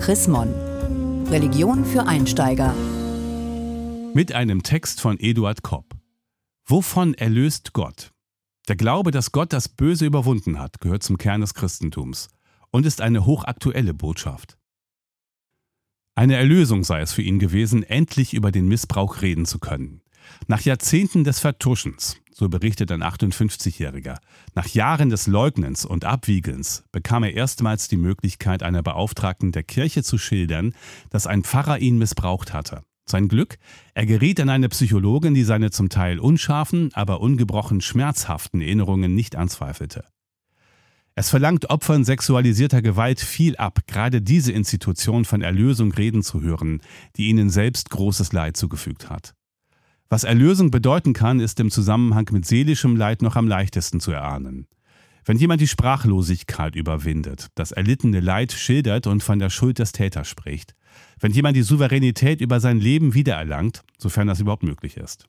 Chris Mon. Religion für Einsteiger. Mit einem Text von Eduard Kopp. Wovon erlöst Gott? Der Glaube, dass Gott das Böse überwunden hat, gehört zum Kern des Christentums und ist eine hochaktuelle Botschaft. Eine Erlösung sei es für ihn gewesen, endlich über den Missbrauch reden zu können. Nach Jahrzehnten des Vertuschens, so berichtet ein 58-Jähriger, nach Jahren des Leugnens und Abwiegelns bekam er erstmals die Möglichkeit, einer Beauftragten der Kirche zu schildern, dass ein Pfarrer ihn missbraucht hatte. Sein Glück, er geriet an eine Psychologin, die seine zum Teil unscharfen, aber ungebrochen schmerzhaften Erinnerungen nicht anzweifelte. Es verlangt Opfern sexualisierter Gewalt viel ab, gerade diese Institution von Erlösung reden zu hören, die ihnen selbst großes Leid zugefügt hat. Was Erlösung bedeuten kann, ist im Zusammenhang mit seelischem Leid noch am leichtesten zu erahnen. Wenn jemand die Sprachlosigkeit überwindet, das erlittene Leid schildert und von der Schuld des Täters spricht, wenn jemand die Souveränität über sein Leben wiedererlangt, sofern das überhaupt möglich ist.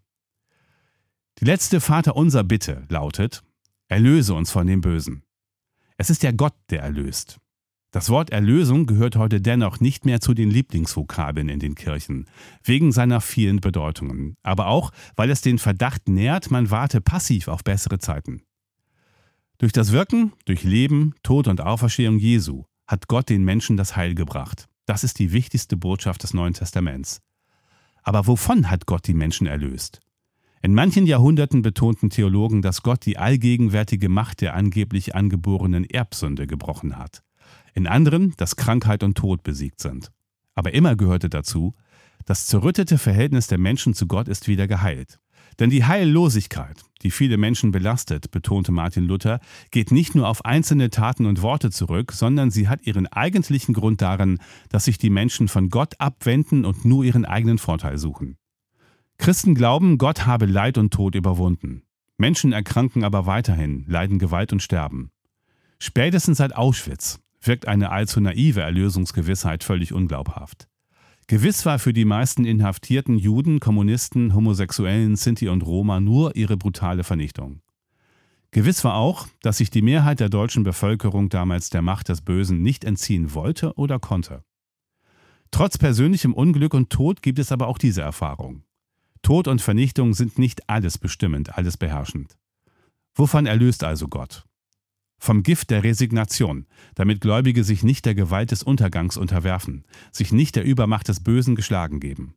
Die letzte Vaterunser Bitte lautet, erlöse uns von dem Bösen. Es ist ja Gott, der erlöst. Das Wort Erlösung gehört heute dennoch nicht mehr zu den Lieblingsvokabeln in den Kirchen, wegen seiner vielen Bedeutungen, aber auch, weil es den Verdacht nährt, man warte passiv auf bessere Zeiten. Durch das Wirken, durch Leben, Tod und Auferstehung Jesu hat Gott den Menschen das Heil gebracht. Das ist die wichtigste Botschaft des Neuen Testaments. Aber wovon hat Gott die Menschen erlöst? In manchen Jahrhunderten betonten Theologen, dass Gott die allgegenwärtige Macht der angeblich angeborenen Erbsünde gebrochen hat in anderen, dass Krankheit und Tod besiegt sind. Aber immer gehörte dazu, das zerrüttete Verhältnis der Menschen zu Gott ist wieder geheilt. Denn die Heillosigkeit, die viele Menschen belastet, betonte Martin Luther, geht nicht nur auf einzelne Taten und Worte zurück, sondern sie hat ihren eigentlichen Grund darin, dass sich die Menschen von Gott abwenden und nur ihren eigenen Vorteil suchen. Christen glauben, Gott habe Leid und Tod überwunden. Menschen erkranken aber weiterhin, leiden Gewalt und sterben. Spätestens seit Auschwitz wirkt eine allzu naive Erlösungsgewissheit völlig unglaubhaft. Gewiss war für die meisten inhaftierten Juden, Kommunisten, Homosexuellen, Sinti und Roma nur ihre brutale Vernichtung. Gewiss war auch, dass sich die Mehrheit der deutschen Bevölkerung damals der Macht des Bösen nicht entziehen wollte oder konnte. Trotz persönlichem Unglück und Tod gibt es aber auch diese Erfahrung. Tod und Vernichtung sind nicht alles bestimmend, alles beherrschend. Wovon erlöst also Gott? Vom Gift der Resignation, damit Gläubige sich nicht der Gewalt des Untergangs unterwerfen, sich nicht der Übermacht des Bösen geschlagen geben.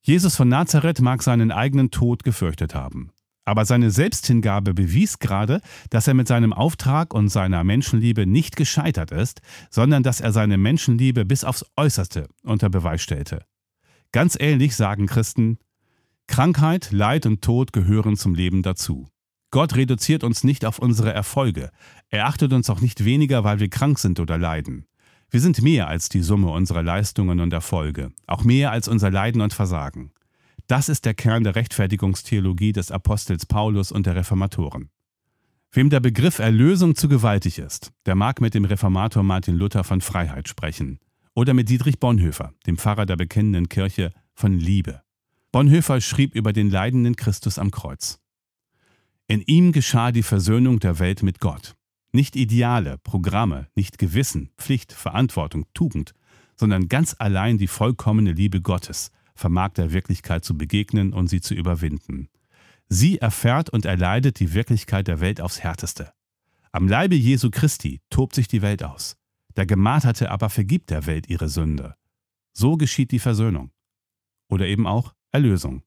Jesus von Nazareth mag seinen eigenen Tod gefürchtet haben. Aber seine Selbsthingabe bewies gerade, dass er mit seinem Auftrag und seiner Menschenliebe nicht gescheitert ist, sondern dass er seine Menschenliebe bis aufs Äußerste unter Beweis stellte. Ganz ähnlich sagen Christen, Krankheit, Leid und Tod gehören zum Leben dazu. Gott reduziert uns nicht auf unsere Erfolge. Er achtet uns auch nicht weniger, weil wir krank sind oder leiden. Wir sind mehr als die Summe unserer Leistungen und Erfolge, auch mehr als unser Leiden und Versagen. Das ist der Kern der Rechtfertigungstheologie des Apostels Paulus und der Reformatoren. Wem der Begriff Erlösung zu gewaltig ist, der mag mit dem Reformator Martin Luther von Freiheit sprechen oder mit Dietrich Bonhoeffer, dem Pfarrer der bekennenden Kirche, von Liebe. Bonhoeffer schrieb über den leidenden Christus am Kreuz. In ihm geschah die Versöhnung der Welt mit Gott. Nicht Ideale, Programme, nicht Gewissen, Pflicht, Verantwortung, Tugend, sondern ganz allein die vollkommene Liebe Gottes vermag der Wirklichkeit zu begegnen und sie zu überwinden. Sie erfährt und erleidet die Wirklichkeit der Welt aufs härteste. Am Leibe Jesu Christi tobt sich die Welt aus. Der Gemarterte aber vergibt der Welt ihre Sünde. So geschieht die Versöhnung. Oder eben auch Erlösung.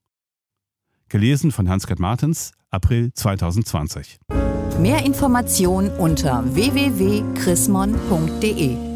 Gelesen von Hans-Gerd Martens, April 2020. Mehr Informationen unter www.chrismon.de